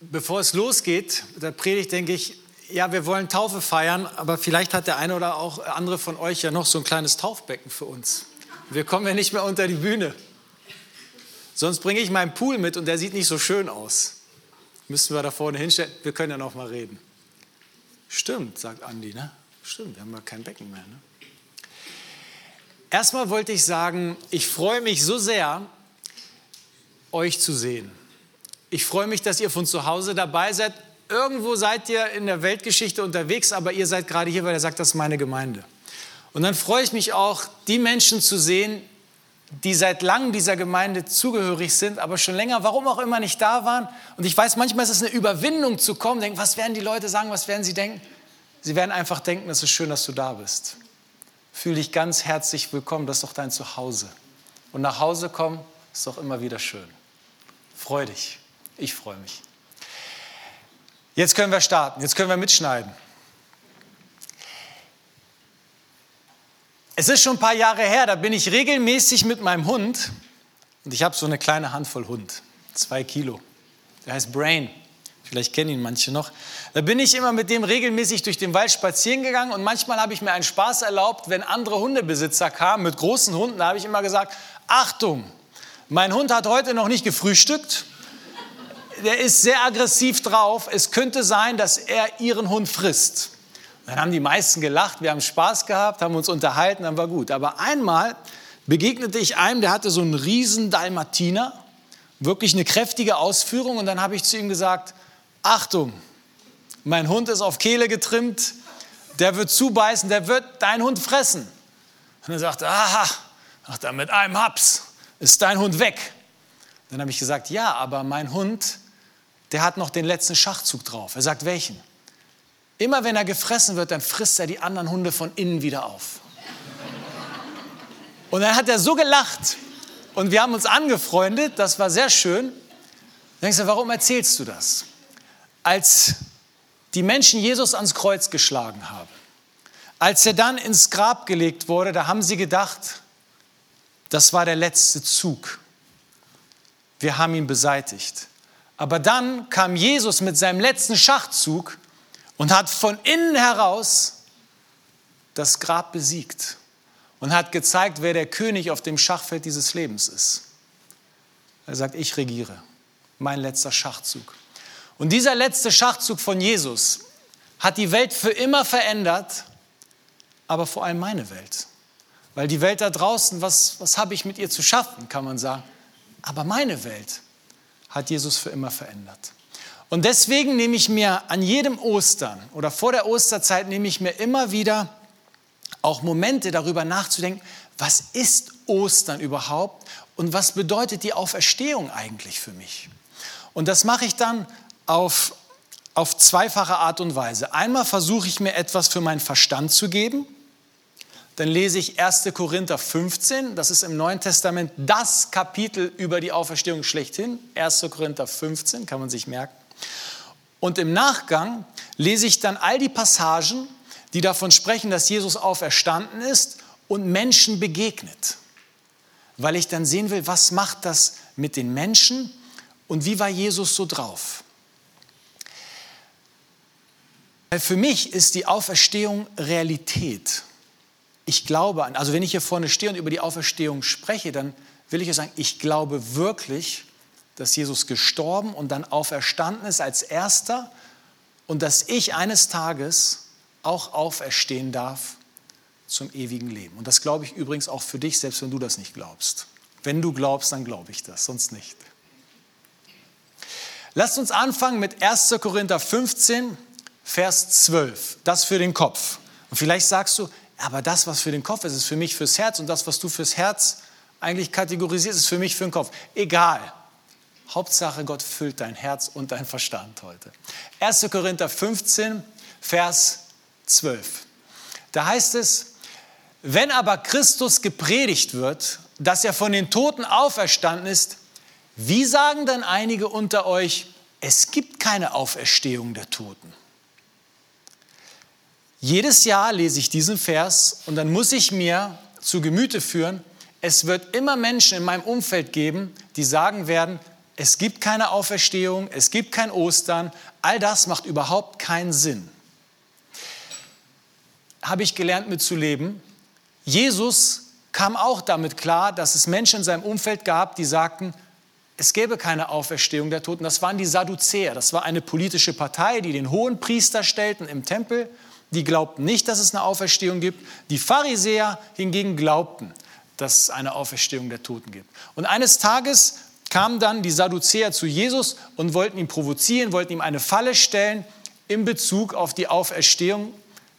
Bevor es losgeht, der Predigt, denke ich, ja, wir wollen Taufe feiern, aber vielleicht hat der eine oder auch andere von euch ja noch so ein kleines Taufbecken für uns. Wir kommen ja nicht mehr unter die Bühne. Sonst bringe ich meinen Pool mit und der sieht nicht so schön aus. Müssten wir da vorne hinstellen? Wir können ja noch mal reden. Stimmt, sagt Andi, ne? Stimmt, wir haben ja kein Becken mehr. Ne? Erstmal wollte ich sagen, ich freue mich so sehr, euch zu sehen. Ich freue mich, dass ihr von zu Hause dabei seid. Irgendwo seid ihr in der Weltgeschichte unterwegs, aber ihr seid gerade hier, weil er sagt, das ist meine Gemeinde. Und dann freue ich mich auch, die Menschen zu sehen, die seit langem dieser Gemeinde zugehörig sind, aber schon länger, warum auch immer, nicht da waren. Und ich weiß, manchmal ist es eine Überwindung zu kommen, denken, was werden die Leute sagen, was werden sie denken? Sie werden einfach denken, es ist schön, dass du da bist. Fühl dich ganz herzlich willkommen, das ist doch dein Zuhause. Und nach Hause kommen ist doch immer wieder schön. Freu dich. Ich freue mich. Jetzt können wir starten, jetzt können wir mitschneiden. Es ist schon ein paar Jahre her, da bin ich regelmäßig mit meinem Hund, und ich habe so eine kleine Handvoll Hund, zwei Kilo. Der heißt Brain. Vielleicht kennen ihn manche noch. Da bin ich immer mit dem regelmäßig durch den Wald spazieren gegangen und manchmal habe ich mir einen Spaß erlaubt, wenn andere Hundebesitzer kamen mit großen Hunden, da habe ich immer gesagt, Achtung, mein Hund hat heute noch nicht gefrühstückt der ist sehr aggressiv drauf. Es könnte sein, dass er ihren Hund frisst. Dann haben die meisten gelacht, wir haben Spaß gehabt, haben uns unterhalten, dann war gut. Aber einmal begegnete ich einem, der hatte so einen riesen Dalmatiner, wirklich eine kräftige Ausführung. Und dann habe ich zu ihm gesagt, Achtung, mein Hund ist auf Kehle getrimmt, der wird zubeißen, der wird deinen Hund fressen. Und er sagte, aha, ach, dann mit einem Haps ist dein Hund weg. Dann habe ich gesagt, ja, aber mein Hund der hat noch den letzten Schachzug drauf. Er sagt, welchen? Immer wenn er gefressen wird, dann frisst er die anderen Hunde von innen wieder auf. Und dann hat er so gelacht und wir haben uns angefreundet, das war sehr schön. Dann denkst du, warum erzählst du das? Als die Menschen Jesus ans Kreuz geschlagen haben, als er dann ins Grab gelegt wurde, da haben sie gedacht, das war der letzte Zug. Wir haben ihn beseitigt. Aber dann kam Jesus mit seinem letzten Schachzug und hat von innen heraus das Grab besiegt und hat gezeigt, wer der König auf dem Schachfeld dieses Lebens ist. Er sagt, ich regiere, mein letzter Schachzug. Und dieser letzte Schachzug von Jesus hat die Welt für immer verändert, aber vor allem meine Welt. Weil die Welt da draußen, was, was habe ich mit ihr zu schaffen, kann man sagen. Aber meine Welt, hat Jesus für immer verändert. Und deswegen nehme ich mir an jedem Ostern oder vor der Osterzeit nehme ich mir immer wieder auch Momente darüber nachzudenken, was ist Ostern überhaupt und was bedeutet die Auferstehung eigentlich für mich? Und das mache ich dann auf, auf zweifache Art und Weise. Einmal versuche ich mir etwas für meinen Verstand zu geben, dann lese ich 1. Korinther 15, das ist im Neuen Testament das Kapitel über die Auferstehung schlechthin. 1. Korinther 15, kann man sich merken. Und im Nachgang lese ich dann all die Passagen, die davon sprechen, dass Jesus auferstanden ist und Menschen begegnet. Weil ich dann sehen will, was macht das mit den Menschen und wie war Jesus so drauf. Weil für mich ist die Auferstehung Realität ich glaube an, also wenn ich hier vorne stehe und über die Auferstehung spreche, dann will ich ja sagen, ich glaube wirklich, dass Jesus gestorben und dann auferstanden ist als erster und dass ich eines Tages auch auferstehen darf zum ewigen Leben. Und das glaube ich übrigens auch für dich, selbst wenn du das nicht glaubst. Wenn du glaubst, dann glaube ich das, sonst nicht. Lasst uns anfangen mit 1. Korinther 15, Vers 12. Das für den Kopf. Und vielleicht sagst du, aber das, was für den Kopf ist, ist für mich fürs Herz und das, was du fürs Herz eigentlich kategorisierst, ist für mich für den Kopf. Egal. Hauptsache, Gott füllt dein Herz und dein Verstand heute. 1. Korinther 15, Vers 12. Da heißt es, wenn aber Christus gepredigt wird, dass er von den Toten auferstanden ist, wie sagen dann einige unter euch, es gibt keine Auferstehung der Toten? Jedes Jahr lese ich diesen Vers und dann muss ich mir zu Gemüte führen, es wird immer Menschen in meinem Umfeld geben, die sagen werden, es gibt keine Auferstehung, es gibt kein Ostern, all das macht überhaupt keinen Sinn. Habe ich gelernt mitzuleben. Jesus kam auch damit klar, dass es Menschen in seinem Umfeld gab, die sagten, es gäbe keine Auferstehung der Toten. Das waren die Sadduzäer. Das war eine politische Partei, die den hohen Priester stellten im Tempel. Die glaubten nicht, dass es eine Auferstehung gibt. Die Pharisäer hingegen glaubten, dass es eine Auferstehung der Toten gibt. Und eines Tages kamen dann die Sadduzäer zu Jesus und wollten ihn provozieren, wollten ihm eine Falle stellen in Bezug auf die Auferstehung.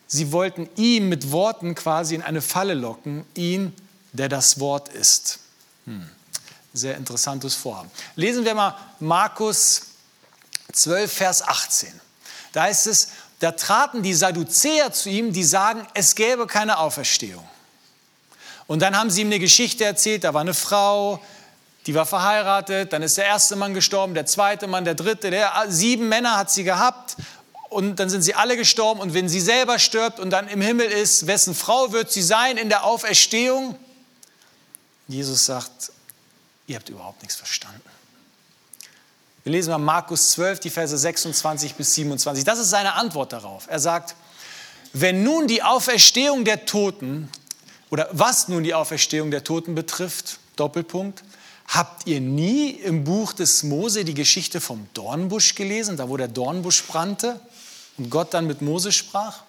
Sie wollten ihn mit Worten quasi in eine Falle locken, ihn, der das Wort ist. Hm. Sehr interessantes Vorhaben. Lesen wir mal Markus 12, Vers 18. Da heißt es, da traten die Sadduzäer zu ihm, die sagen, es gäbe keine Auferstehung. Und dann haben sie ihm eine Geschichte erzählt, da war eine Frau, die war verheiratet, dann ist der erste Mann gestorben, der zweite Mann, der dritte, der sieben Männer hat sie gehabt und dann sind sie alle gestorben und wenn sie selber stirbt und dann im Himmel ist, wessen Frau wird sie sein in der Auferstehung? Jesus sagt, ihr habt überhaupt nichts verstanden. Wir lesen mal Markus 12, die Verse 26 bis 27. Das ist seine Antwort darauf. Er sagt, wenn nun die Auferstehung der Toten, oder was nun die Auferstehung der Toten betrifft, Doppelpunkt, habt ihr nie im Buch des Mose die Geschichte vom Dornbusch gelesen, da wo der Dornbusch brannte und Gott dann mit Mose sprach?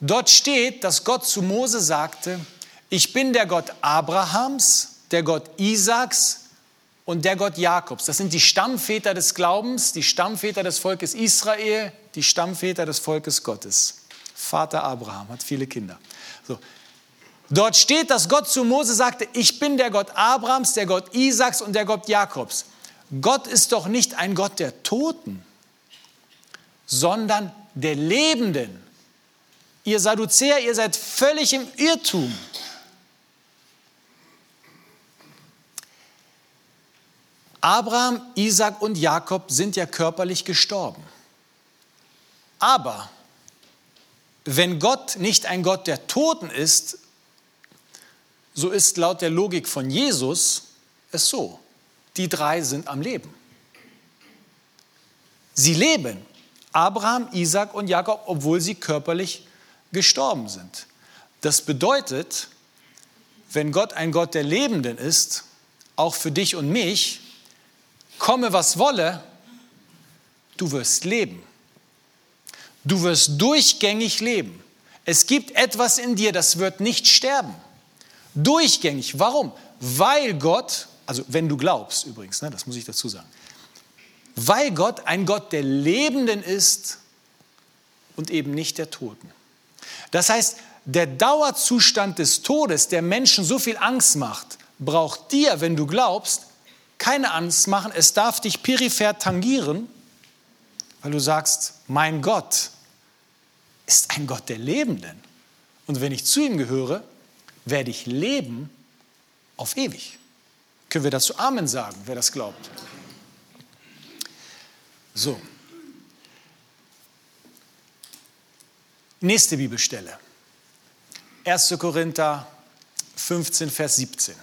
Dort steht, dass Gott zu Mose sagte, ich bin der Gott Abrahams, der Gott Isaaks und der Gott Jakobs. Das sind die Stammväter des Glaubens, die Stammväter des Volkes Israel, die Stammväter des Volkes Gottes. Vater Abraham hat viele Kinder. So. Dort steht, dass Gott zu Mose sagte, ich bin der Gott Abrahams, der Gott Isaaks und der Gott Jakobs. Gott ist doch nicht ein Gott der Toten, sondern der Lebenden. Ihr Sadduzäer, ihr seid völlig im Irrtum. Abraham, Isaac und Jakob sind ja körperlich gestorben. Aber wenn Gott nicht ein Gott der Toten ist, so ist laut der Logik von Jesus es so. Die drei sind am Leben. Sie leben, Abraham, Isaac und Jakob, obwohl sie körperlich gestorben sind. Das bedeutet, wenn Gott ein Gott der Lebenden ist, auch für dich und mich, komme was wolle, du wirst leben. Du wirst durchgängig leben. Es gibt etwas in dir, das wird nicht sterben. Durchgängig. Warum? Weil Gott, also wenn du glaubst übrigens, ne, das muss ich dazu sagen, weil Gott ein Gott der Lebenden ist und eben nicht der Toten. Das heißt, der Dauerzustand des Todes, der Menschen so viel Angst macht, braucht dir, wenn du glaubst, keine Angst machen, es darf dich peripher tangieren, weil du sagst, mein Gott ist ein Gott der Lebenden. Und wenn ich zu ihm gehöre, werde ich leben auf ewig. Können wir dazu Amen sagen, wer das glaubt? So. Nächste Bibelstelle. 1. Korinther 15, Vers 17.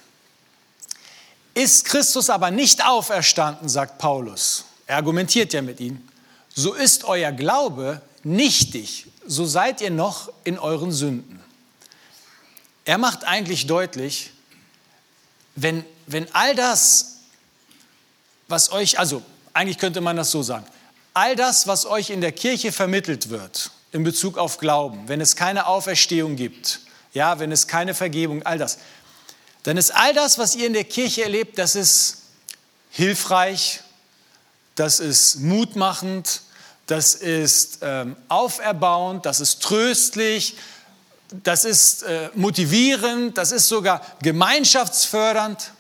Ist Christus aber nicht auferstanden, sagt Paulus, er argumentiert ja mit ihm, so ist euer Glaube nichtig, so seid ihr noch in euren Sünden. Er macht eigentlich deutlich, wenn, wenn all das, was euch, also eigentlich könnte man das so sagen, all das, was euch in der Kirche vermittelt wird in Bezug auf Glauben, wenn es keine Auferstehung gibt, ja, wenn es keine Vergebung, all das, dann ist all das, was ihr in der Kirche erlebt, das ist hilfreich, das ist mutmachend, das ist ähm, auferbauend, das ist tröstlich, das ist äh, motivierend, das ist sogar gemeinschaftsfördernd.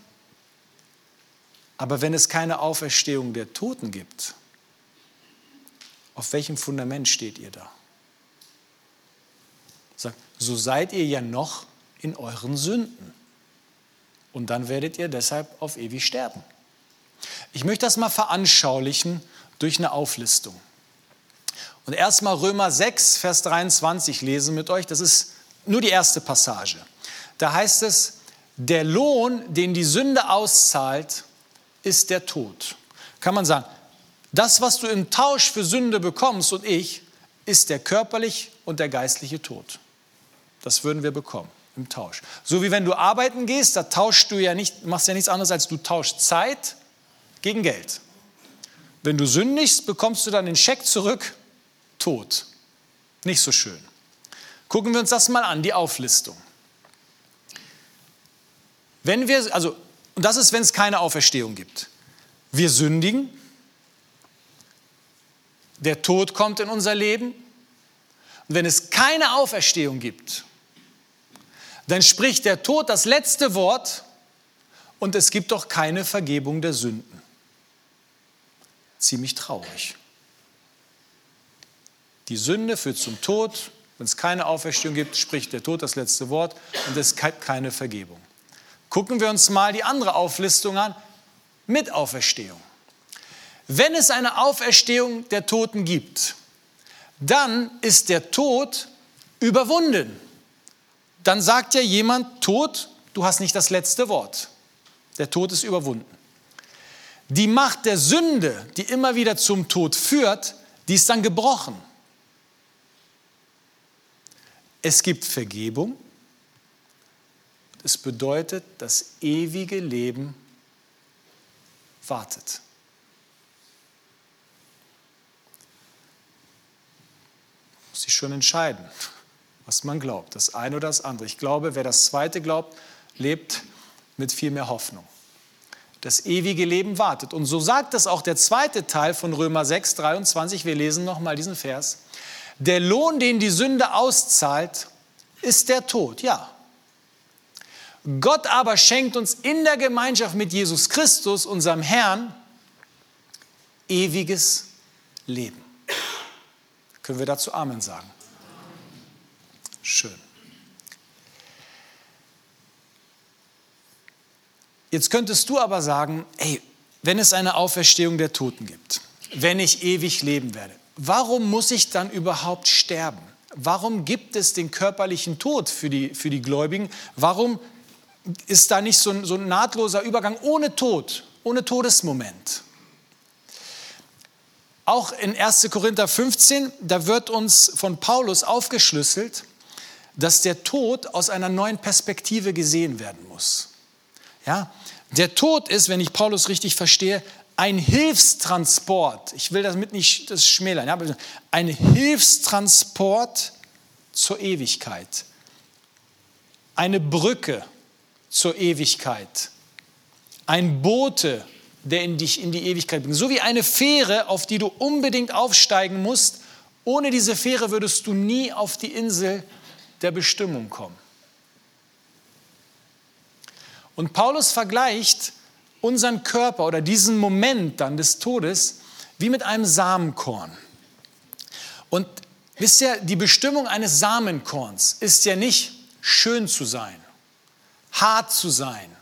Aber wenn es keine Auferstehung der Toten gibt, auf welchem Fundament steht ihr da? So seid ihr ja noch in euren Sünden. Und dann werdet ihr deshalb auf ewig sterben. Ich möchte das mal veranschaulichen durch eine Auflistung. Und erstmal Römer 6, Vers 23 lesen mit euch. Das ist nur die erste Passage. Da heißt es, der Lohn, den die Sünde auszahlt, ist der Tod. Kann man sagen, das, was du im Tausch für Sünde bekommst und ich, ist der körperlich und der geistliche Tod. Das würden wir bekommen im Tausch. So wie wenn du arbeiten gehst, da tauschst du ja nicht, machst ja nichts anderes als du tauschst Zeit gegen Geld. Wenn du sündigst, bekommst du dann den Scheck zurück, Tod. Nicht so schön. Gucken wir uns das mal an, die Auflistung. Wenn wir, also, und das ist, wenn es keine Auferstehung gibt. Wir sündigen, der Tod kommt in unser Leben. Und wenn es keine Auferstehung gibt, dann spricht der Tod das letzte Wort und es gibt doch keine Vergebung der Sünden. Ziemlich traurig. Die Sünde führt zum Tod. Wenn es keine Auferstehung gibt, spricht der Tod das letzte Wort und es gibt keine Vergebung. Gucken wir uns mal die andere Auflistung an mit Auferstehung. Wenn es eine Auferstehung der Toten gibt, dann ist der Tod überwunden dann sagt ja jemand, Tod, du hast nicht das letzte Wort. Der Tod ist überwunden. Die Macht der Sünde, die immer wieder zum Tod führt, die ist dann gebrochen. Es gibt Vergebung. Es bedeutet, das ewige Leben wartet. Muss ich schon entscheiden was man glaubt, das eine oder das andere. Ich glaube, wer das zweite glaubt, lebt mit viel mehr Hoffnung. Das ewige Leben wartet. Und so sagt es auch der zweite Teil von Römer 6, 23. Wir lesen nochmal diesen Vers. Der Lohn, den die Sünde auszahlt, ist der Tod. Ja. Gott aber schenkt uns in der Gemeinschaft mit Jesus Christus, unserem Herrn, ewiges Leben. Können wir dazu Amen sagen? Schön. Jetzt könntest du aber sagen, ey, wenn es eine Auferstehung der Toten gibt, wenn ich ewig leben werde, warum muss ich dann überhaupt sterben? Warum gibt es den körperlichen Tod für die, für die Gläubigen? Warum ist da nicht so ein, so ein nahtloser Übergang ohne Tod, ohne Todesmoment? Auch in 1. Korinther 15, da wird uns von Paulus aufgeschlüsselt, dass der Tod aus einer neuen Perspektive gesehen werden muss. Ja? Der Tod ist, wenn ich Paulus richtig verstehe, ein Hilfstransport. Ich will damit nicht das schmälern. Ja? Ein Hilfstransport zur Ewigkeit. Eine Brücke zur Ewigkeit. Ein Bote, der in dich in die Ewigkeit bringt. So wie eine Fähre, auf die du unbedingt aufsteigen musst. Ohne diese Fähre würdest du nie auf die Insel der Bestimmung kommen. Und Paulus vergleicht unseren Körper oder diesen Moment dann des Todes wie mit einem Samenkorn. Und wisst ihr, die Bestimmung eines Samenkorns ist ja nicht schön zu sein, hart zu sein,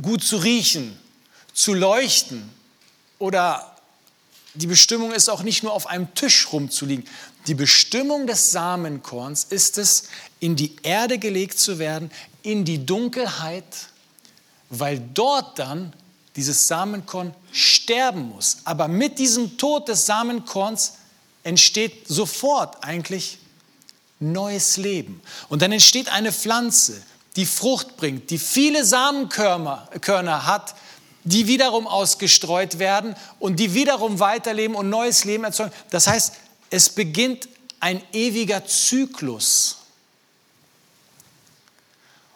gut zu riechen, zu leuchten oder die Bestimmung ist auch nicht nur auf einem Tisch rumzuliegen. Die Bestimmung des Samenkorns ist es, in die Erde gelegt zu werden, in die Dunkelheit, weil dort dann dieses Samenkorn sterben muss. Aber mit diesem Tod des Samenkorns entsteht sofort eigentlich neues Leben. Und dann entsteht eine Pflanze, die Frucht bringt, die viele Samenkörner hat, die wiederum ausgestreut werden und die wiederum weiterleben und neues Leben erzeugen. Das heißt, es beginnt ein ewiger Zyklus.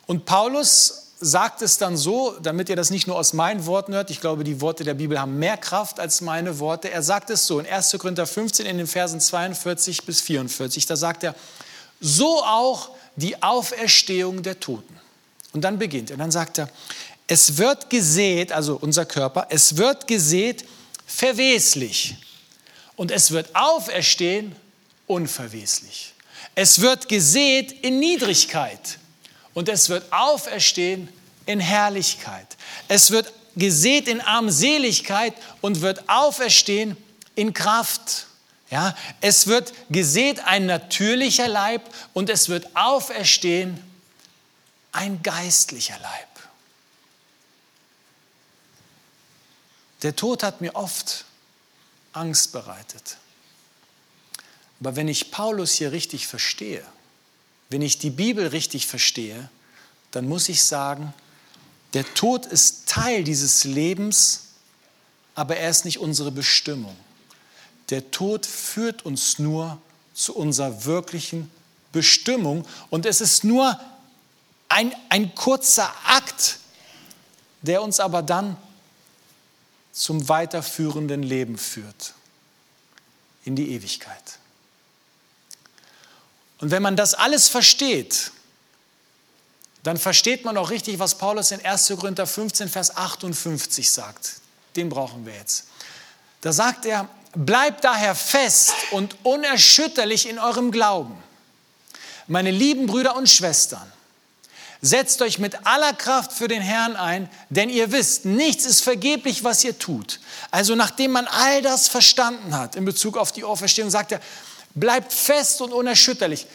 Und Paulus sagt es dann so, damit ihr das nicht nur aus meinen Worten hört, ich glaube, die Worte der Bibel haben mehr Kraft als meine Worte. Er sagt es so in 1. Korinther 15 in den Versen 42 bis 44, da sagt er, so auch die Auferstehung der Toten. Und dann beginnt er, dann sagt er, es wird gesät, also unser Körper, es wird gesät verweslich und es wird auferstehen unverweslich. Es wird gesät in Niedrigkeit und es wird auferstehen in Herrlichkeit. Es wird gesät in Armseligkeit und wird auferstehen in Kraft. Ja, es wird gesät ein natürlicher Leib und es wird auferstehen ein geistlicher Leib. Der Tod hat mir oft Angst bereitet. Aber wenn ich Paulus hier richtig verstehe, wenn ich die Bibel richtig verstehe, dann muss ich sagen, der Tod ist Teil dieses Lebens, aber er ist nicht unsere Bestimmung. Der Tod führt uns nur zu unserer wirklichen Bestimmung und es ist nur ein, ein kurzer Akt, der uns aber dann zum weiterführenden Leben führt, in die Ewigkeit. Und wenn man das alles versteht, dann versteht man auch richtig, was Paulus in 1. Korinther 15, Vers 58 sagt. Den brauchen wir jetzt. Da sagt er, bleibt daher fest und unerschütterlich in eurem Glauben. Meine lieben Brüder und Schwestern, setzt euch mit aller Kraft für den Herrn ein, denn ihr wisst, nichts ist vergeblich, was ihr tut. Also nachdem man all das verstanden hat in Bezug auf die Auferstehung, sagt er, bleibt fest und unerschütterlich.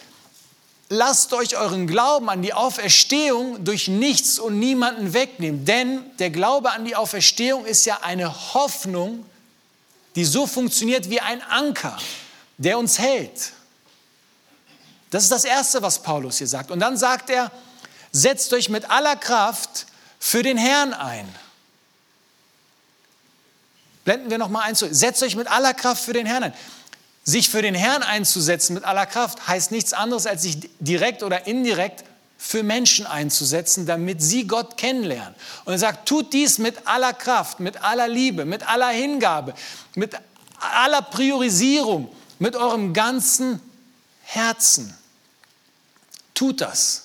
Lasst euch euren Glauben an die Auferstehung durch nichts und niemanden wegnehmen. Denn der Glaube an die Auferstehung ist ja eine Hoffnung, die so funktioniert wie ein Anker, der uns hält. Das ist das Erste, was Paulus hier sagt. Und dann sagt er, setzt euch mit aller Kraft für den Herrn ein. Blenden wir noch mal ein. Setzt euch mit aller Kraft für den Herrn ein. Sich für den Herrn einzusetzen mit aller Kraft heißt nichts anderes, als sich direkt oder indirekt für Menschen einzusetzen, damit sie Gott kennenlernen. Und er sagt, tut dies mit aller Kraft, mit aller Liebe, mit aller Hingabe, mit aller Priorisierung, mit eurem ganzen Herzen. Tut das.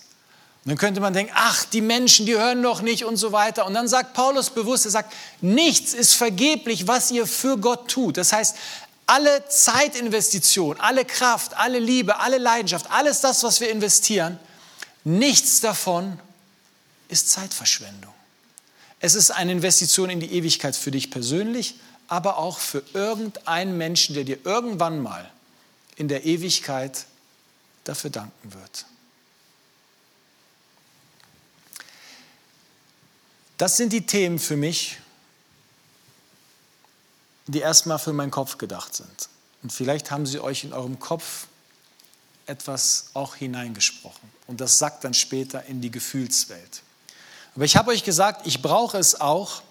Dann könnte man denken, ach, die Menschen, die hören doch nicht und so weiter. Und dann sagt Paulus bewusst, er sagt, nichts ist vergeblich, was ihr für Gott tut. Das heißt, alle Zeitinvestition, alle Kraft, alle Liebe, alle Leidenschaft, alles das, was wir investieren, nichts davon ist Zeitverschwendung. Es ist eine Investition in die Ewigkeit für dich persönlich, aber auch für irgendeinen Menschen, der dir irgendwann mal in der Ewigkeit dafür danken wird. Das sind die Themen für mich, die erstmal für meinen Kopf gedacht sind. Und vielleicht haben sie euch in eurem Kopf etwas auch hineingesprochen. Und das sagt dann später in die Gefühlswelt. Aber ich habe euch gesagt, ich brauche es auch,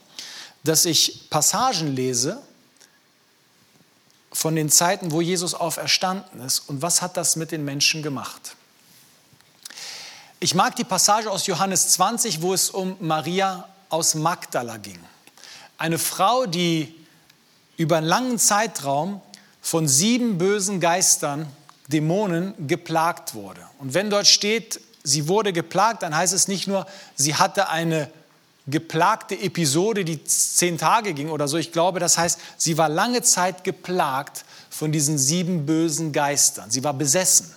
dass ich Passagen lese von den Zeiten, wo Jesus auferstanden ist und was hat das mit den Menschen gemacht. Ich mag die Passage aus Johannes 20, wo es um Maria aus Magdala ging. Eine Frau, die über einen langen Zeitraum von sieben bösen Geistern, Dämonen, geplagt wurde. Und wenn dort steht, sie wurde geplagt, dann heißt es nicht nur, sie hatte eine geplagte Episode, die zehn Tage ging oder so. Ich glaube, das heißt, sie war lange Zeit geplagt von diesen sieben bösen Geistern. Sie war besessen.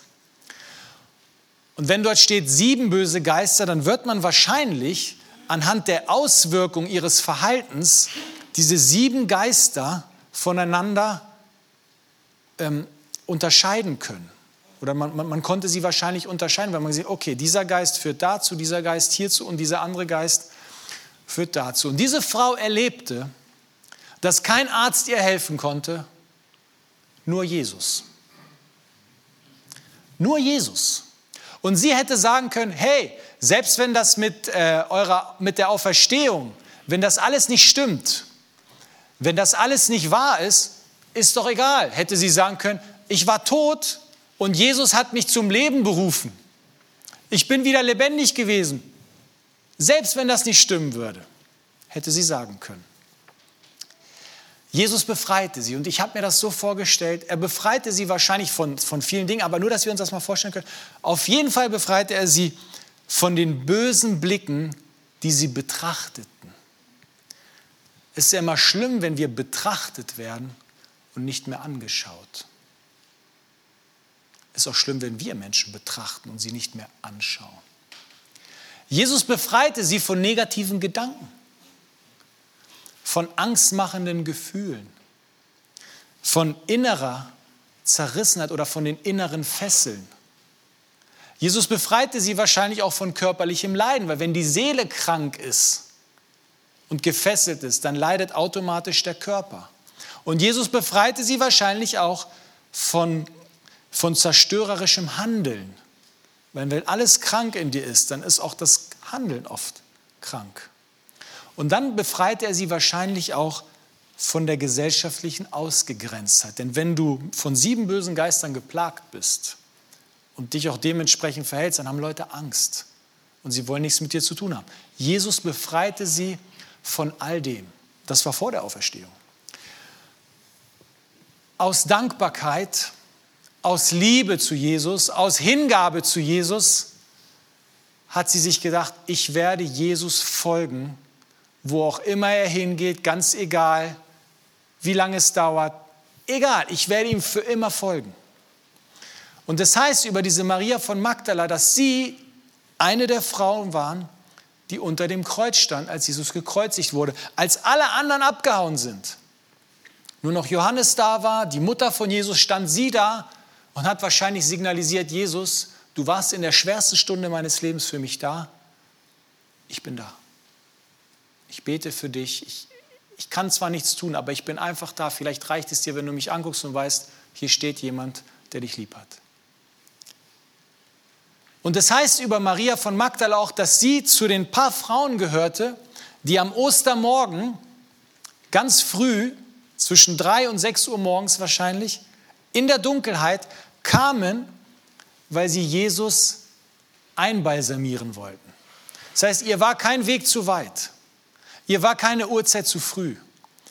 Und wenn dort steht sieben böse Geister, dann wird man wahrscheinlich anhand der Auswirkung ihres Verhaltens diese sieben Geister voneinander ähm, unterscheiden können. Oder man, man, man, konnte sie wahrscheinlich unterscheiden, weil man sieht, okay, dieser Geist führt dazu, dieser Geist hierzu und dieser andere Geist führt dazu. Und diese Frau erlebte, dass kein Arzt ihr helfen konnte, nur Jesus. Nur Jesus. Und sie hätte sagen können, hey, selbst wenn das mit, äh, eurer, mit der Auferstehung, wenn das alles nicht stimmt, wenn das alles nicht wahr ist, ist doch egal. Hätte sie sagen können, ich war tot und Jesus hat mich zum Leben berufen. Ich bin wieder lebendig gewesen. Selbst wenn das nicht stimmen würde, hätte sie sagen können. Jesus befreite sie und ich habe mir das so vorgestellt, er befreite sie wahrscheinlich von, von vielen Dingen, aber nur, dass wir uns das mal vorstellen können. Auf jeden Fall befreite er sie von den bösen Blicken, die sie betrachteten. Es ist ja immer schlimm, wenn wir betrachtet werden und nicht mehr angeschaut. Es ist auch schlimm, wenn wir Menschen betrachten und sie nicht mehr anschauen. Jesus befreite sie von negativen Gedanken, von angstmachenden Gefühlen, von innerer Zerrissenheit oder von den inneren Fesseln. Jesus befreite sie wahrscheinlich auch von körperlichem Leiden, weil wenn die Seele krank ist, und gefesselt ist, dann leidet automatisch der Körper. Und Jesus befreite sie wahrscheinlich auch von, von zerstörerischem Handeln. Weil wenn alles krank in dir ist, dann ist auch das Handeln oft krank. Und dann befreit er sie wahrscheinlich auch von der gesellschaftlichen Ausgegrenztheit. Denn wenn du von sieben bösen Geistern geplagt bist und dich auch dementsprechend verhältst, dann haben Leute Angst und sie wollen nichts mit dir zu tun haben. Jesus befreite sie von all dem. Das war vor der Auferstehung. Aus Dankbarkeit, aus Liebe zu Jesus, aus Hingabe zu Jesus hat sie sich gedacht, ich werde Jesus folgen, wo auch immer er hingeht, ganz egal, wie lange es dauert. Egal, ich werde ihm für immer folgen. Und das heißt über diese Maria von Magdala, dass sie eine der Frauen waren, die unter dem Kreuz stand, als Jesus gekreuzigt wurde, als alle anderen abgehauen sind. Nur noch Johannes da war, die Mutter von Jesus stand sie da und hat wahrscheinlich signalisiert, Jesus, du warst in der schwersten Stunde meines Lebens für mich da. Ich bin da. Ich bete für dich. Ich, ich kann zwar nichts tun, aber ich bin einfach da. Vielleicht reicht es dir, wenn du mich anguckst und weißt, hier steht jemand, der dich lieb hat. Und das heißt über Maria von Magdala auch, dass sie zu den paar Frauen gehörte, die am Ostermorgen ganz früh, zwischen drei und sechs Uhr morgens wahrscheinlich, in der Dunkelheit kamen, weil sie Jesus einbalsamieren wollten. Das heißt, ihr war kein Weg zu weit. Ihr war keine Uhrzeit zu früh.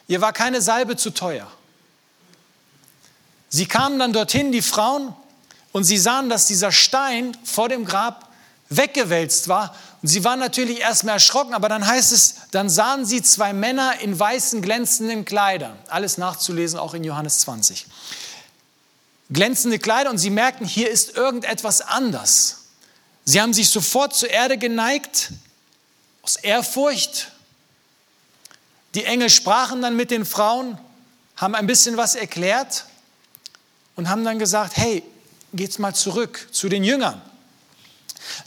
Ihr war keine Salbe zu teuer. Sie kamen dann dorthin, die Frauen, und sie sahen, dass dieser Stein vor dem Grab weggewälzt war. Und sie waren natürlich erstmal erschrocken, aber dann heißt es, dann sahen sie zwei Männer in weißen, glänzenden Kleidern. Alles nachzulesen, auch in Johannes 20. Glänzende Kleider und sie merkten, hier ist irgendetwas anders. Sie haben sich sofort zur Erde geneigt, aus Ehrfurcht. Die Engel sprachen dann mit den Frauen, haben ein bisschen was erklärt und haben dann gesagt, hey, geht's mal zurück zu den Jüngern.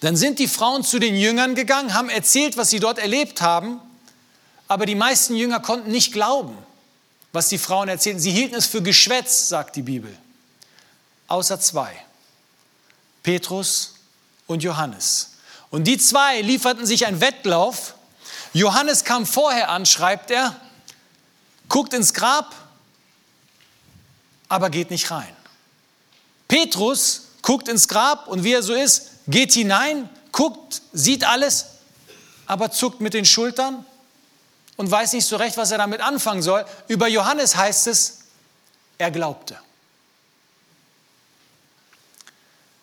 Dann sind die Frauen zu den Jüngern gegangen, haben erzählt, was sie dort erlebt haben, aber die meisten Jünger konnten nicht glauben, was die Frauen erzählten. Sie hielten es für Geschwätz, sagt die Bibel. Außer zwei, Petrus und Johannes. Und die zwei lieferten sich einen Wettlauf. Johannes kam vorher an, schreibt er, guckt ins Grab, aber geht nicht rein. Petrus guckt ins Grab und wie er so ist, geht hinein, guckt, sieht alles, aber zuckt mit den Schultern und weiß nicht so recht, was er damit anfangen soll. Über Johannes heißt es, er glaubte.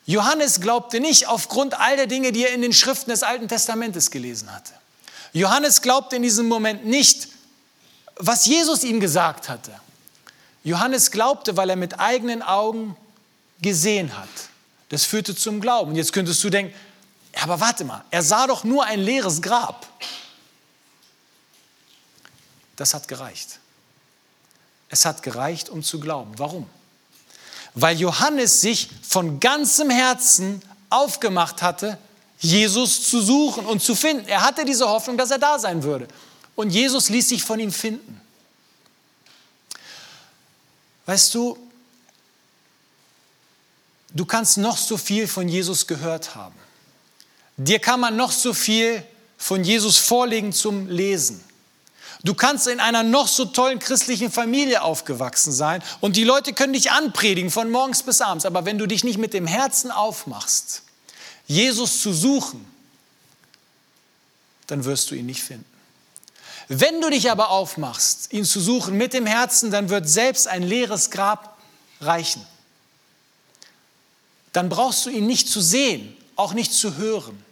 Johannes glaubte nicht aufgrund all der Dinge, die er in den Schriften des Alten Testamentes gelesen hatte. Johannes glaubte in diesem Moment nicht, was Jesus ihm gesagt hatte. Johannes glaubte, weil er mit eigenen Augen gesehen hat. Das führte zum Glauben. Jetzt könntest du denken, aber warte mal, er sah doch nur ein leeres Grab. Das hat gereicht. Es hat gereicht, um zu glauben. Warum? Weil Johannes sich von ganzem Herzen aufgemacht hatte, Jesus zu suchen und zu finden. Er hatte diese Hoffnung, dass er da sein würde. Und Jesus ließ sich von ihm finden. Weißt du, Du kannst noch so viel von Jesus gehört haben. Dir kann man noch so viel von Jesus vorlegen zum Lesen. Du kannst in einer noch so tollen christlichen Familie aufgewachsen sein und die Leute können dich anpredigen von morgens bis abends. Aber wenn du dich nicht mit dem Herzen aufmachst, Jesus zu suchen, dann wirst du ihn nicht finden. Wenn du dich aber aufmachst, ihn zu suchen mit dem Herzen, dann wird selbst ein leeres Grab reichen dann brauchst du ihn nicht zu sehen, auch nicht zu hören.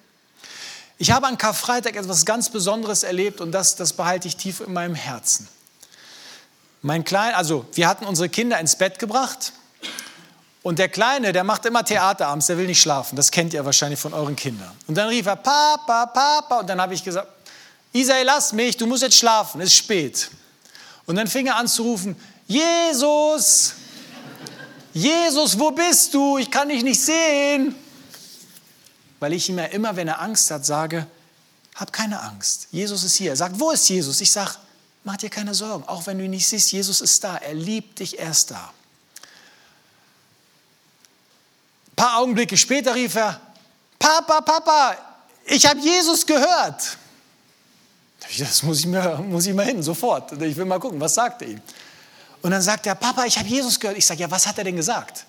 Ich habe an Karfreitag etwas ganz Besonderes erlebt und das, das behalte ich tief in meinem Herzen. Mein Klein, also wir hatten unsere Kinder ins Bett gebracht und der Kleine, der macht immer Theater abends, der will nicht schlafen. Das kennt ihr wahrscheinlich von euren Kindern. Und dann rief er Papa, Papa und dann habe ich gesagt, Isai, lass mich, du musst jetzt schlafen, es ist spät. Und dann fing er an zu rufen, Jesus, Jesus, wo bist du? Ich kann dich nicht sehen. Weil ich ihm ja immer, wenn er Angst hat, sage, hab keine Angst. Jesus ist hier. Er sagt, wo ist Jesus? Ich sage, mach dir keine Sorgen. Auch wenn du ihn nicht siehst, Jesus ist da. Er liebt dich, er ist da. Ein paar Augenblicke später rief er, Papa, Papa, ich habe Jesus gehört. Das muss ich, mir, muss ich mal hin, sofort. Ich will mal gucken, was sagt er ihm? Und dann sagt er, Papa, ich habe Jesus gehört. Ich sage, ja, was hat er denn gesagt?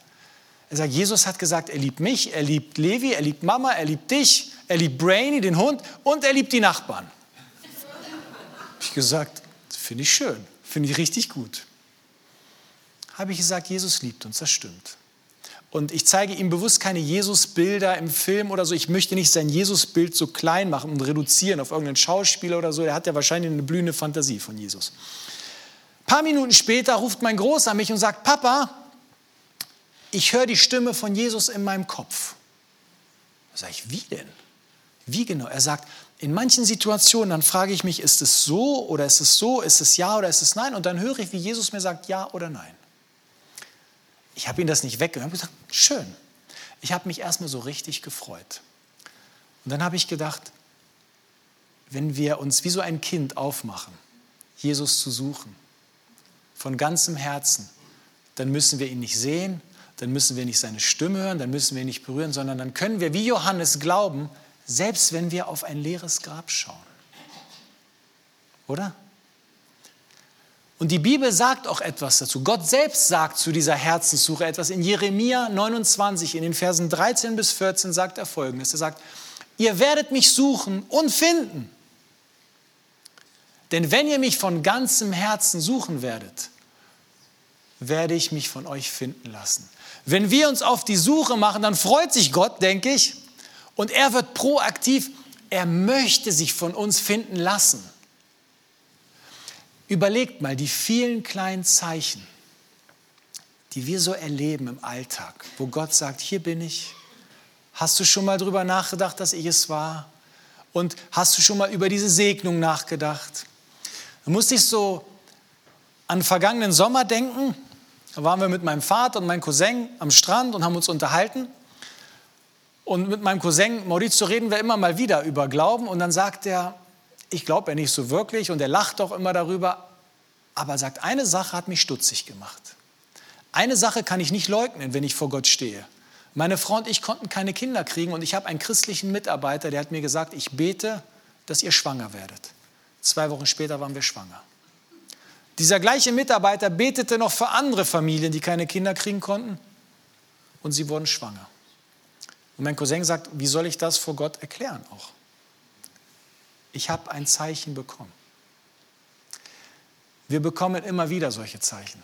Er sagt, Jesus hat gesagt, er liebt mich, er liebt Levi, er liebt Mama, er liebt dich, er liebt Brainy, den Hund, und er liebt die Nachbarn. Habe ich gesagt, finde ich schön, finde ich richtig gut. Habe ich gesagt, Jesus liebt uns, das stimmt. Und ich zeige ihm bewusst keine Jesus-Bilder im Film oder so. Ich möchte nicht sein Jesus-Bild so klein machen und reduzieren auf irgendeinen Schauspieler oder so. Der hat ja wahrscheinlich eine blühende Fantasie von Jesus. Ein paar Minuten später ruft mein Großer mich und sagt, Papa, ich höre die Stimme von Jesus in meinem Kopf. Da sage ich, wie denn? Wie genau? Er sagt, in manchen Situationen, dann frage ich mich, ist es so oder ist es so, ist es ja oder ist es nein? Und dann höre ich, wie Jesus mir sagt, ja oder nein. Ich habe ihn das nicht weggehört. Ich habe gesagt, schön. Ich habe mich erstmal so richtig gefreut. Und dann habe ich gedacht, wenn wir uns wie so ein Kind aufmachen, Jesus zu suchen, von ganzem Herzen, dann müssen wir ihn nicht sehen, dann müssen wir nicht seine Stimme hören, dann müssen wir ihn nicht berühren, sondern dann können wir wie Johannes glauben, selbst wenn wir auf ein leeres Grab schauen. Oder? Und die Bibel sagt auch etwas dazu. Gott selbst sagt zu dieser Herzenssuche etwas. In Jeremia 29, in den Versen 13 bis 14 sagt er folgendes. Er sagt, ihr werdet mich suchen und finden. Denn wenn ihr mich von ganzem Herzen suchen werdet, werde ich mich von euch finden lassen. Wenn wir uns auf die Suche machen, dann freut sich Gott, denke ich, und er wird proaktiv. Er möchte sich von uns finden lassen. Überlegt mal die vielen kleinen Zeichen, die wir so erleben im Alltag, wo Gott sagt, hier bin ich. Hast du schon mal darüber nachgedacht, dass ich es war? Und hast du schon mal über diese Segnung nachgedacht? Da musste ich so an vergangenen Sommer denken. Da waren wir mit meinem Vater und meinem Cousin am Strand und haben uns unterhalten. Und mit meinem Cousin Maurizio reden wir immer mal wieder über Glauben. Und dann sagt er, ich glaube ja nicht so wirklich. Und er lacht auch immer darüber. Aber er sagt, eine Sache hat mich stutzig gemacht. Eine Sache kann ich nicht leugnen, wenn ich vor Gott stehe. Meine Frau und ich konnten keine Kinder kriegen und ich habe einen christlichen Mitarbeiter, der hat mir gesagt, ich bete, dass ihr schwanger werdet. Zwei Wochen später waren wir schwanger. Dieser gleiche Mitarbeiter betete noch für andere Familien, die keine Kinder kriegen konnten und sie wurden schwanger. Und mein Cousin sagt, wie soll ich das vor Gott erklären auch? Ich habe ein Zeichen bekommen. Wir bekommen immer wieder solche Zeichen.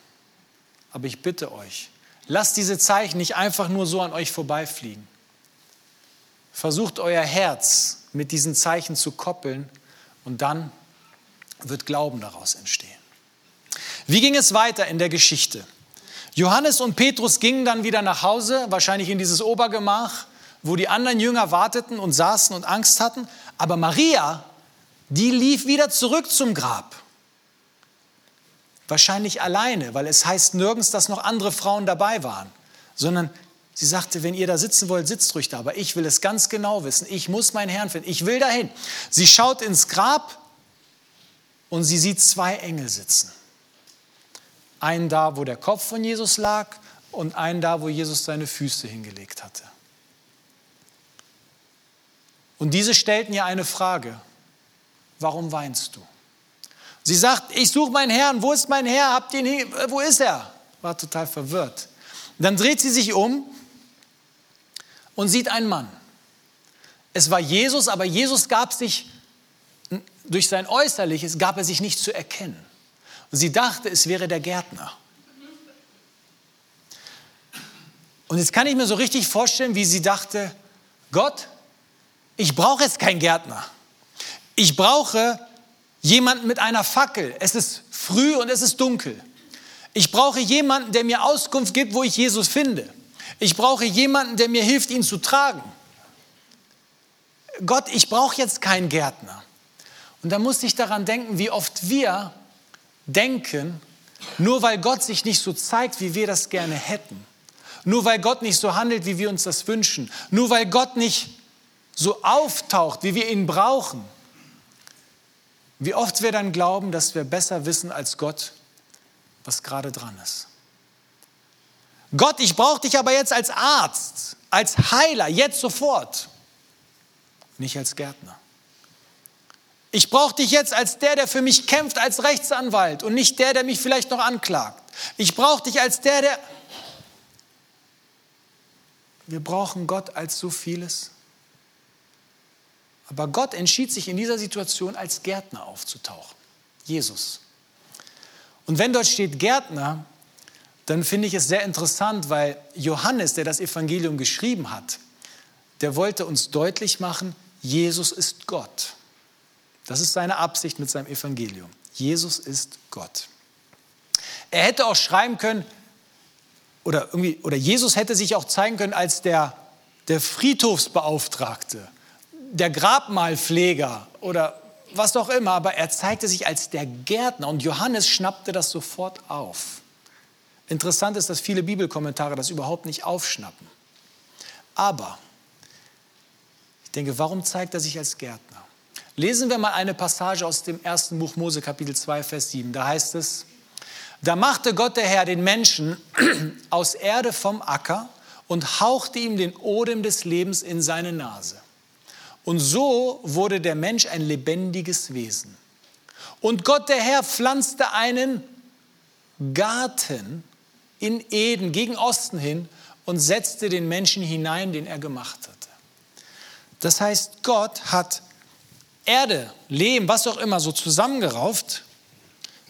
Aber ich bitte euch, lasst diese Zeichen nicht einfach nur so an euch vorbeifliegen. Versucht euer Herz mit diesen Zeichen zu koppeln und dann wird Glauben daraus entstehen. Wie ging es weiter in der Geschichte? Johannes und Petrus gingen dann wieder nach Hause, wahrscheinlich in dieses Obergemach, wo die anderen Jünger warteten und saßen und Angst hatten. Aber Maria, die lief wieder zurück zum Grab. Wahrscheinlich alleine, weil es heißt nirgends, dass noch andere Frauen dabei waren, sondern sie sagte, wenn ihr da sitzen wollt, sitzt ruhig da, aber ich will es ganz genau wissen. Ich muss meinen Herrn finden. Ich will dahin. Sie schaut ins Grab und sie sieht zwei Engel sitzen. Einen da, wo der Kopf von Jesus lag und einen da, wo Jesus seine Füße hingelegt hatte. Und diese stellten ihr eine Frage. Warum weinst du? Sie sagt, ich suche meinen Herrn. Wo ist mein Herr? Habt ihn? Wo ist er? War total verwirrt. Dann dreht sie sich um und sieht einen Mann. Es war Jesus, aber Jesus gab sich durch sein Äußerliches gab er sich nicht zu erkennen. Und sie dachte, es wäre der Gärtner. Und jetzt kann ich mir so richtig vorstellen, wie sie dachte, Gott, ich brauche jetzt keinen Gärtner. Ich brauche jemanden mit einer Fackel. Es ist früh und es ist dunkel. Ich brauche jemanden, der mir Auskunft gibt, wo ich Jesus finde. Ich brauche jemanden, der mir hilft, ihn zu tragen. Gott, ich brauche jetzt keinen Gärtner. Und da musste ich daran denken, wie oft wir denken, nur weil Gott sich nicht so zeigt, wie wir das gerne hätten, nur weil Gott nicht so handelt, wie wir uns das wünschen, nur weil Gott nicht so auftaucht, wie wir ihn brauchen, wie oft wir dann glauben, dass wir besser wissen als Gott, was gerade dran ist. Gott, ich brauche dich aber jetzt als Arzt, als Heiler, jetzt sofort, nicht als Gärtner. Ich brauche dich jetzt als der, der für mich kämpft, als Rechtsanwalt und nicht der, der mich vielleicht noch anklagt. Ich brauche dich als der, der... Wir brauchen Gott als so vieles. Aber Gott entschied sich in dieser Situation als Gärtner aufzutauchen. Jesus. Und wenn dort steht Gärtner, dann finde ich es sehr interessant, weil Johannes, der das Evangelium geschrieben hat, der wollte uns deutlich machen, Jesus ist Gott. Das ist seine Absicht mit seinem Evangelium. Jesus ist Gott. Er hätte auch schreiben können, oder, irgendwie, oder Jesus hätte sich auch zeigen können als der, der Friedhofsbeauftragte, der Grabmalpfleger oder was auch immer, aber er zeigte sich als der Gärtner und Johannes schnappte das sofort auf. Interessant ist, dass viele Bibelkommentare das überhaupt nicht aufschnappen. Aber ich denke, warum zeigt er sich als Gärtner? Lesen wir mal eine Passage aus dem ersten Buch Mose, Kapitel 2, Vers 7. Da heißt es, da machte Gott der Herr den Menschen aus Erde vom Acker und hauchte ihm den Odem des Lebens in seine Nase. Und so wurde der Mensch ein lebendiges Wesen. Und Gott der Herr pflanzte einen Garten in Eden gegen Osten hin und setzte den Menschen hinein, den er gemacht hatte. Das heißt, Gott hat Erde, Lehm, was auch immer, so zusammengerauft,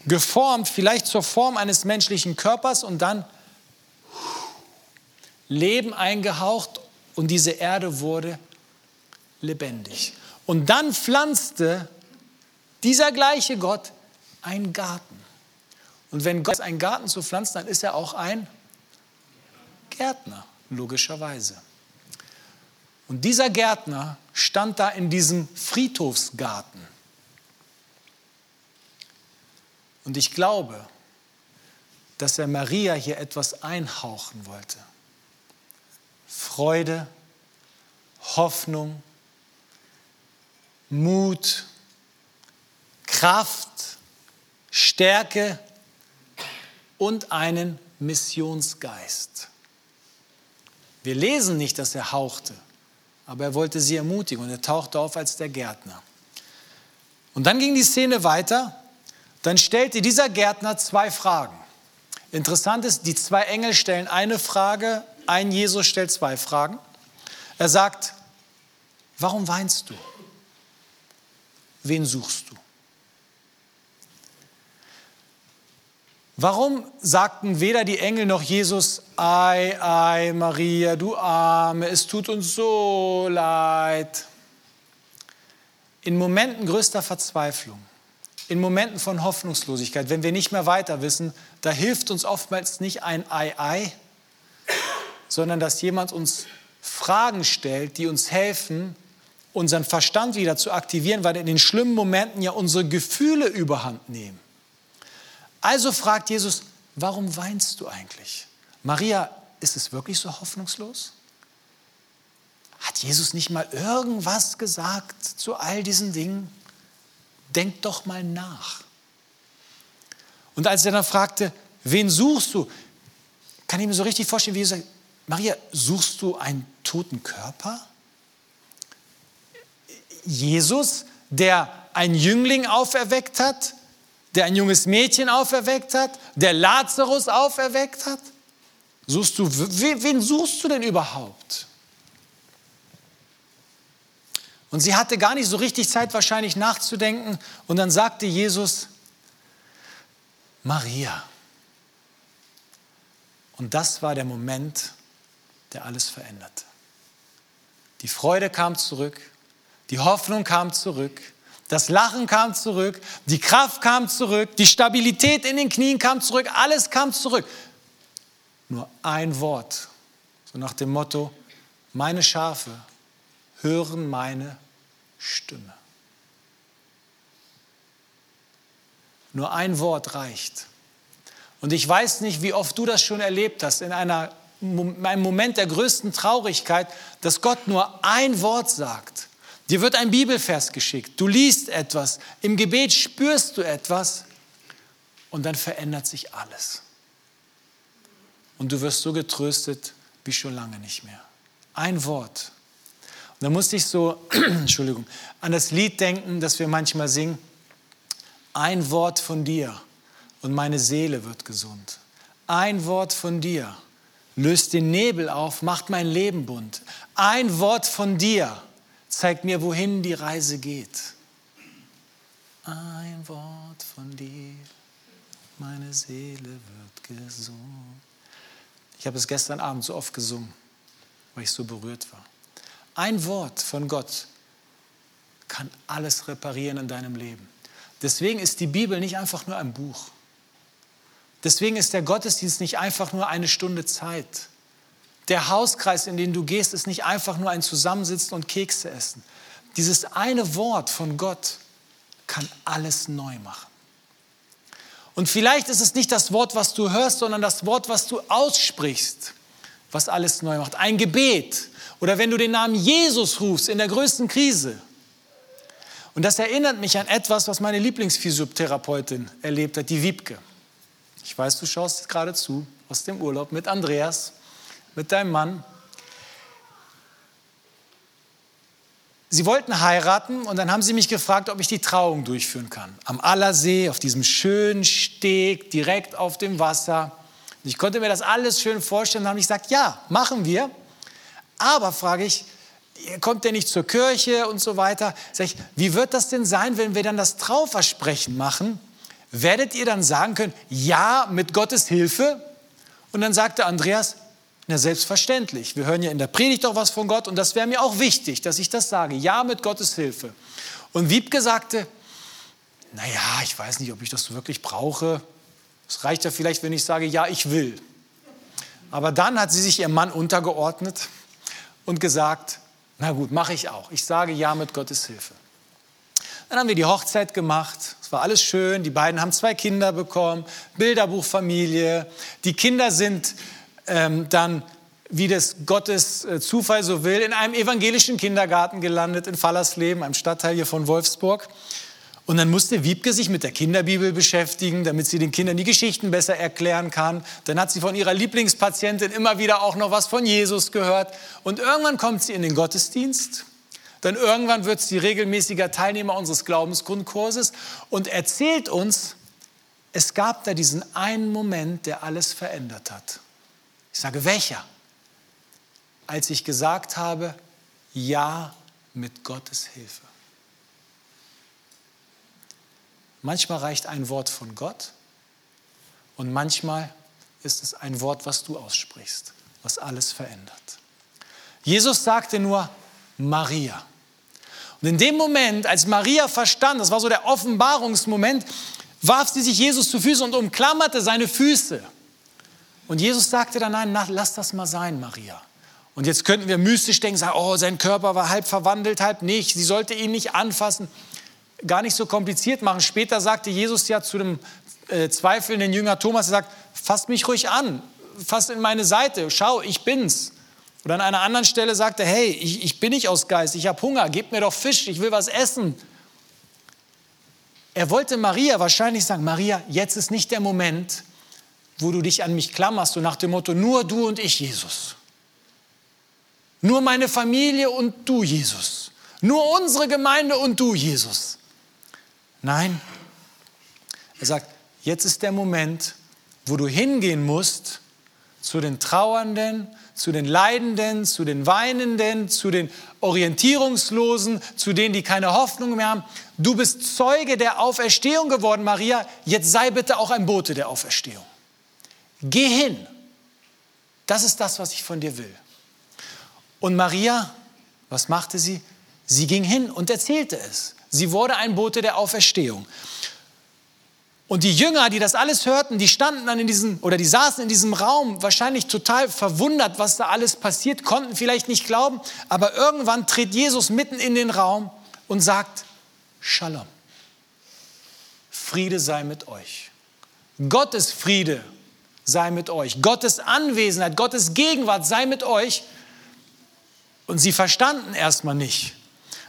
geformt, vielleicht zur Form eines menschlichen Körpers und dann Leben eingehaucht und diese Erde wurde lebendig. Und dann pflanzte dieser gleiche Gott einen Garten. Und wenn Gott einen Garten zu pflanzen, dann ist er auch ein Gärtner, logischerweise. Und dieser Gärtner stand da in diesem Friedhofsgarten. Und ich glaube, dass er Maria hier etwas einhauchen wollte. Freude, Hoffnung, Mut, Kraft, Stärke und einen Missionsgeist. Wir lesen nicht, dass er hauchte, aber er wollte sie ermutigen und er tauchte auf als der Gärtner. Und dann ging die Szene weiter. Dann stellte dieser Gärtner zwei Fragen. Interessant ist, die zwei Engel stellen eine Frage, ein Jesus stellt zwei Fragen. Er sagt, warum weinst du? Wen suchst du? Warum sagten weder die Engel noch Jesus, ei, ei, Maria, du Arme, es tut uns so leid. In Momenten größter Verzweiflung, in Momenten von Hoffnungslosigkeit, wenn wir nicht mehr weiter wissen, da hilft uns oftmals nicht ein Ei, ei, sondern dass jemand uns Fragen stellt, die uns helfen, unseren Verstand wieder zu aktivieren, weil in den schlimmen Momenten ja unsere Gefühle überhand nehmen. Also fragt Jesus, warum weinst du eigentlich? Maria, ist es wirklich so hoffnungslos? Hat Jesus nicht mal irgendwas gesagt zu all diesen Dingen? Denk doch mal nach. Und als er dann fragte, wen suchst du? Kann ich mir so richtig vorstellen, wie Jesus sagt, Maria, suchst du einen toten Körper? Jesus, der ein Jüngling auferweckt hat, der ein junges Mädchen auferweckt hat, der Lazarus auferweckt hat? Suchst du, wen suchst du denn überhaupt? Und sie hatte gar nicht so richtig Zeit wahrscheinlich nachzudenken. Und dann sagte Jesus, Maria. Und das war der Moment, der alles veränderte. Die Freude kam zurück, die Hoffnung kam zurück, das Lachen kam zurück, die Kraft kam zurück, die Stabilität in den Knien kam zurück, alles kam zurück. Nur ein Wort, so nach dem Motto, meine Schafe hören meine Stimme. Nur ein Wort reicht. Und ich weiß nicht, wie oft du das schon erlebt hast, in einer, einem Moment der größten Traurigkeit, dass Gott nur ein Wort sagt Dir wird ein Bibelvers geschickt. Du liest etwas. Im Gebet spürst du etwas. Und dann verändert sich alles. Und du wirst so getröstet wie schon lange nicht mehr. Ein Wort. Und da musste ich so, Entschuldigung, an das Lied denken, das wir manchmal singen. Ein Wort von dir und meine Seele wird gesund. Ein Wort von dir löst den Nebel auf, macht mein Leben bunt. Ein Wort von dir zeigt mir, wohin die Reise geht. Ein Wort von dir, meine Seele wird gesund. Ich habe es gestern Abend so oft gesungen, weil ich so berührt war. Ein Wort von Gott kann alles reparieren in deinem Leben. Deswegen ist die Bibel nicht einfach nur ein Buch. Deswegen ist der Gottesdienst nicht einfach nur eine Stunde Zeit. Der Hauskreis, in den du gehst, ist nicht einfach nur ein Zusammensitzen und Kekse essen. Dieses eine Wort von Gott kann alles neu machen. Und vielleicht ist es nicht das Wort, was du hörst, sondern das Wort, was du aussprichst, was alles neu macht. Ein Gebet oder wenn du den Namen Jesus rufst in der größten Krise. Und das erinnert mich an etwas, was meine Lieblingsphysiotherapeutin erlebt hat, die Wiebke. Ich weiß, du schaust gerade zu aus dem Urlaub mit Andreas, mit deinem Mann. Sie wollten heiraten und dann haben sie mich gefragt, ob ich die Trauung durchführen kann. Am Allersee, auf diesem schönen Steg, direkt auf dem Wasser. Und ich konnte mir das alles schön vorstellen und habe gesagt, ja, machen wir. Aber frage ich, kommt der nicht zur Kirche und so weiter? Sag ich, wie wird das denn sein, wenn wir dann das Trauversprechen machen? werdet ihr dann sagen können, ja, mit Gottes Hilfe? Und dann sagte Andreas, na selbstverständlich. Wir hören ja in der Predigt auch was von Gott und das wäre mir auch wichtig, dass ich das sage. Ja, mit Gottes Hilfe. Und Wiebke sagte, naja, ich weiß nicht, ob ich das wirklich brauche. Es reicht ja vielleicht, wenn ich sage, ja, ich will. Aber dann hat sie sich ihrem Mann untergeordnet und gesagt, na gut, mache ich auch. Ich sage ja mit Gottes Hilfe. Dann haben wir die Hochzeit gemacht. Es war alles schön. Die beiden haben zwei Kinder bekommen, Bilderbuchfamilie. Die Kinder sind ähm, dann, wie das Gottes äh, Zufall so will, in einem evangelischen Kindergarten gelandet in Fallersleben, einem Stadtteil hier von Wolfsburg. Und dann musste Wiebke sich mit der Kinderbibel beschäftigen, damit sie den Kindern die Geschichten besser erklären kann. Dann hat sie von ihrer Lieblingspatientin immer wieder auch noch was von Jesus gehört. Und irgendwann kommt sie in den Gottesdienst dann irgendwann wird sie regelmäßiger Teilnehmer unseres Glaubensgrundkurses und erzählt uns, es gab da diesen einen Moment, der alles verändert hat. Ich sage, welcher? Als ich gesagt habe, ja mit Gottes Hilfe. Manchmal reicht ein Wort von Gott und manchmal ist es ein Wort, was du aussprichst, was alles verändert. Jesus sagte nur Maria. Und in dem Moment, als Maria verstand, das war so der Offenbarungsmoment, warf sie sich Jesus zu Füßen und umklammerte seine Füße. Und Jesus sagte dann, nein, lass das mal sein, Maria. Und jetzt könnten wir mystisch denken, sagen, oh, sein Körper war halb verwandelt, halb nicht. Sie sollte ihn nicht anfassen. Gar nicht so kompliziert machen. Später sagte Jesus ja zu dem äh, zweifelnden Jünger Thomas, er sagt, fasst mich ruhig an, fasst in meine Seite, schau, ich bin's. Oder an einer anderen Stelle sagt er, hey, ich, ich bin nicht aus Geist, ich habe Hunger, gebt mir doch Fisch, ich will was essen. Er wollte Maria wahrscheinlich sagen, Maria, jetzt ist nicht der Moment, wo du dich an mich klammerst, so nach dem Motto, nur du und ich, Jesus. Nur meine Familie und du, Jesus. Nur unsere Gemeinde und du, Jesus. Nein, er sagt, jetzt ist der Moment, wo du hingehen musst zu den Trauernden, zu den Leidenden, zu den Weinenden, zu den Orientierungslosen, zu denen, die keine Hoffnung mehr haben. Du bist Zeuge der Auferstehung geworden, Maria. Jetzt sei bitte auch ein Bote der Auferstehung. Geh hin. Das ist das, was ich von dir will. Und Maria, was machte sie? Sie ging hin und erzählte es. Sie wurde ein Bote der Auferstehung. Und die Jünger, die das alles hörten, die standen dann in diesem oder die saßen in diesem Raum, wahrscheinlich total verwundert, was da alles passiert, konnten vielleicht nicht glauben, aber irgendwann tritt Jesus mitten in den Raum und sagt: Shalom. Friede sei mit euch. Gottes Friede sei mit euch. Gottes Anwesenheit, Gottes Gegenwart sei mit euch. Und sie verstanden erstmal nicht,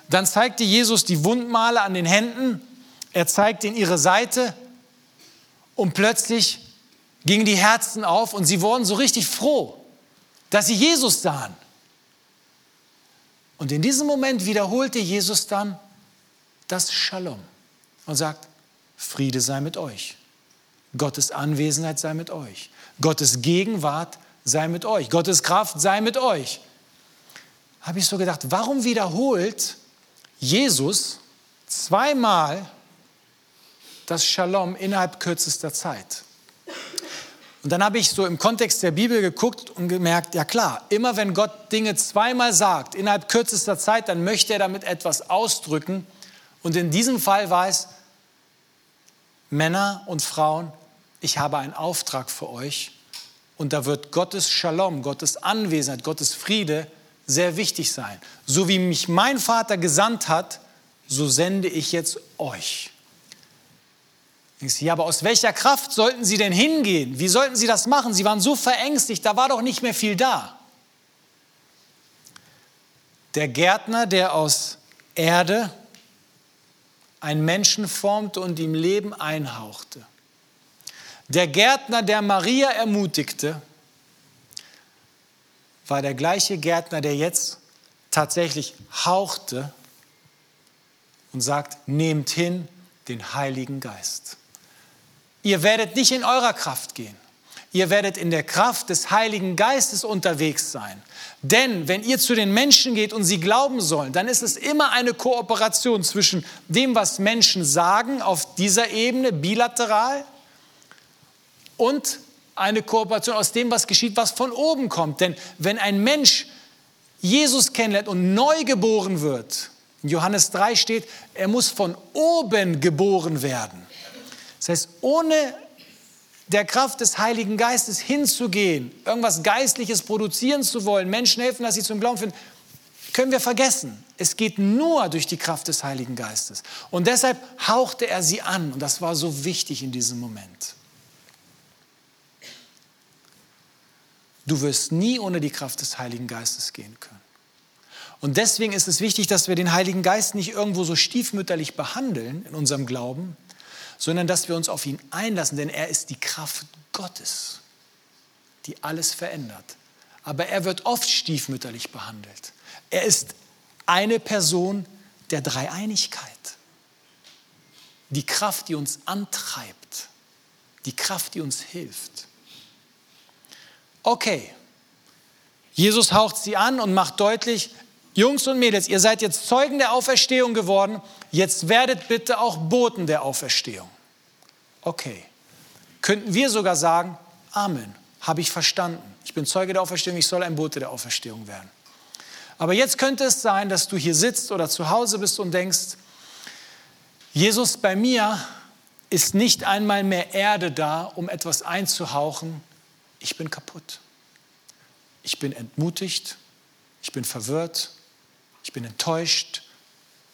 Dann zeigte Jesus die Wundmale an den Händen, er zeigte ihnen ihre Seite und plötzlich gingen die Herzen auf und sie wurden so richtig froh, dass sie Jesus sahen. Und in diesem Moment wiederholte Jesus dann das Shalom und sagt, Friede sei mit euch. Gottes Anwesenheit sei mit euch. Gottes Gegenwart sei mit euch. Gottes Kraft sei mit euch. Habe ich so gedacht, warum wiederholt Jesus zweimal das Shalom innerhalb kürzester Zeit? Und dann habe ich so im Kontext der Bibel geguckt und gemerkt, ja klar, immer wenn Gott Dinge zweimal sagt, innerhalb kürzester Zeit, dann möchte er damit etwas ausdrücken. Und in diesem Fall war es, Männer und Frauen, ich habe einen Auftrag für euch. Und da wird Gottes Shalom, Gottes Anwesenheit, Gottes Friede sehr wichtig sein. So wie mich mein Vater gesandt hat, so sende ich jetzt euch. Ja, aber aus welcher Kraft sollten sie denn hingehen? Wie sollten sie das machen? Sie waren so verängstigt, da war doch nicht mehr viel da. Der Gärtner, der aus Erde einen Menschen formte und ihm Leben einhauchte. Der Gärtner, der Maria ermutigte, war der gleiche Gärtner, der jetzt tatsächlich hauchte und sagt, nehmt hin den Heiligen Geist. Ihr werdet nicht in eurer Kraft gehen. Ihr werdet in der Kraft des Heiligen Geistes unterwegs sein. Denn wenn ihr zu den Menschen geht und sie glauben sollen, dann ist es immer eine Kooperation zwischen dem, was Menschen sagen auf dieser Ebene, bilateral, und eine Kooperation aus dem, was geschieht, was von oben kommt. Denn wenn ein Mensch Jesus kennenlernt und neu geboren wird, in Johannes 3 steht, er muss von oben geboren werden. Das heißt, ohne der Kraft des Heiligen Geistes hinzugehen, irgendwas Geistliches produzieren zu wollen, Menschen helfen, dass sie zum Glauben finden, können wir vergessen. Es geht nur durch die Kraft des Heiligen Geistes. Und deshalb hauchte er sie an. Und das war so wichtig in diesem Moment. Du wirst nie ohne die Kraft des Heiligen Geistes gehen können. Und deswegen ist es wichtig, dass wir den Heiligen Geist nicht irgendwo so stiefmütterlich behandeln in unserem Glauben, sondern dass wir uns auf ihn einlassen, denn er ist die Kraft Gottes, die alles verändert. Aber er wird oft stiefmütterlich behandelt. Er ist eine Person der Dreieinigkeit. Die Kraft, die uns antreibt, die Kraft, die uns hilft. Okay, Jesus haucht sie an und macht deutlich, Jungs und Mädels, ihr seid jetzt Zeugen der Auferstehung geworden, jetzt werdet bitte auch Boten der Auferstehung. Okay. Könnten wir sogar sagen, Amen, habe ich verstanden. Ich bin Zeuge der Auferstehung, ich soll ein Bote der Auferstehung werden. Aber jetzt könnte es sein, dass du hier sitzt oder zu Hause bist und denkst, Jesus, bei mir ist nicht einmal mehr Erde da, um etwas einzuhauchen. Ich bin kaputt. Ich bin entmutigt. Ich bin verwirrt. Ich bin enttäuscht.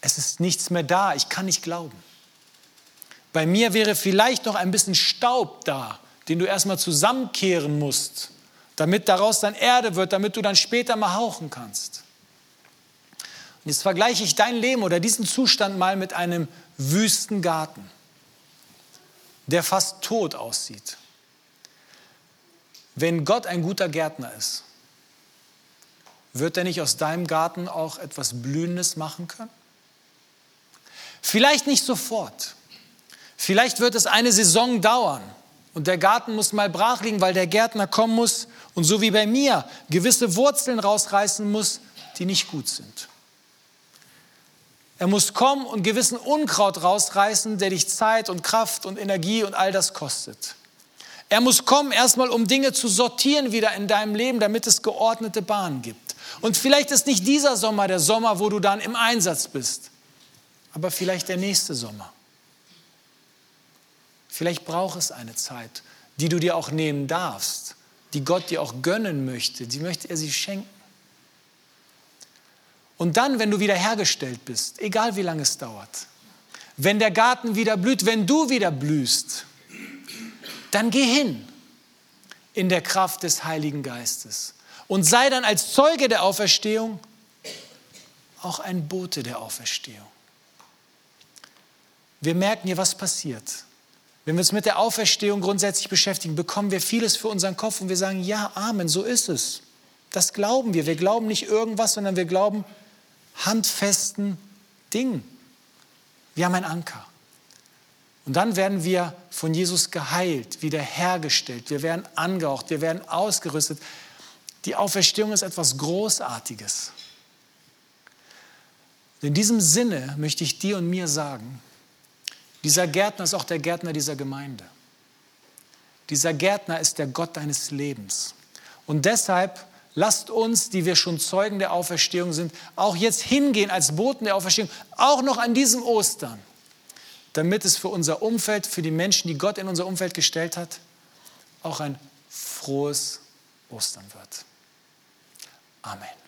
Es ist nichts mehr da. Ich kann nicht glauben. Bei mir wäre vielleicht noch ein bisschen Staub da, den du erstmal zusammenkehren musst, damit daraus dann Erde wird, damit du dann später mal hauchen kannst. Und jetzt vergleiche ich dein Leben oder diesen Zustand mal mit einem Wüstengarten, der fast tot aussieht. Wenn Gott ein guter Gärtner ist, wird er nicht aus deinem Garten auch etwas Blühendes machen können? Vielleicht nicht sofort. Vielleicht wird es eine Saison dauern und der Garten muss mal brach liegen, weil der Gärtner kommen muss und so wie bei mir gewisse Wurzeln rausreißen muss, die nicht gut sind. Er muss kommen und gewissen Unkraut rausreißen, der dich Zeit und Kraft und Energie und all das kostet. Er muss kommen erstmal, um Dinge zu sortieren wieder in deinem Leben, damit es geordnete Bahnen gibt. Und vielleicht ist nicht dieser Sommer der Sommer, wo du dann im Einsatz bist, aber vielleicht der nächste Sommer. Vielleicht braucht es eine Zeit, die du dir auch nehmen darfst, die Gott dir auch gönnen möchte, die möchte er sie schenken. Und dann, wenn du wieder hergestellt bist, egal wie lange es dauert, wenn der Garten wieder blüht, wenn du wieder blühst, dann geh hin in der Kraft des Heiligen Geistes und sei dann als Zeuge der Auferstehung auch ein Bote der Auferstehung. Wir merken hier, was passiert. Wenn wir uns mit der Auferstehung grundsätzlich beschäftigen, bekommen wir vieles für unseren Kopf und wir sagen, ja, Amen, so ist es. Das glauben wir. Wir glauben nicht irgendwas, sondern wir glauben handfesten Dingen. Wir haben einen Anker. Und dann werden wir von Jesus geheilt, wiederhergestellt, wir werden angehaucht, wir werden ausgerüstet. Die Auferstehung ist etwas Großartiges. In diesem Sinne möchte ich dir und mir sagen, dieser Gärtner ist auch der Gärtner dieser Gemeinde. Dieser Gärtner ist der Gott deines Lebens. Und deshalb lasst uns, die wir schon Zeugen der Auferstehung sind, auch jetzt hingehen als Boten der Auferstehung, auch noch an diesem Ostern, damit es für unser Umfeld, für die Menschen, die Gott in unser Umfeld gestellt hat, auch ein frohes Ostern wird. Amen.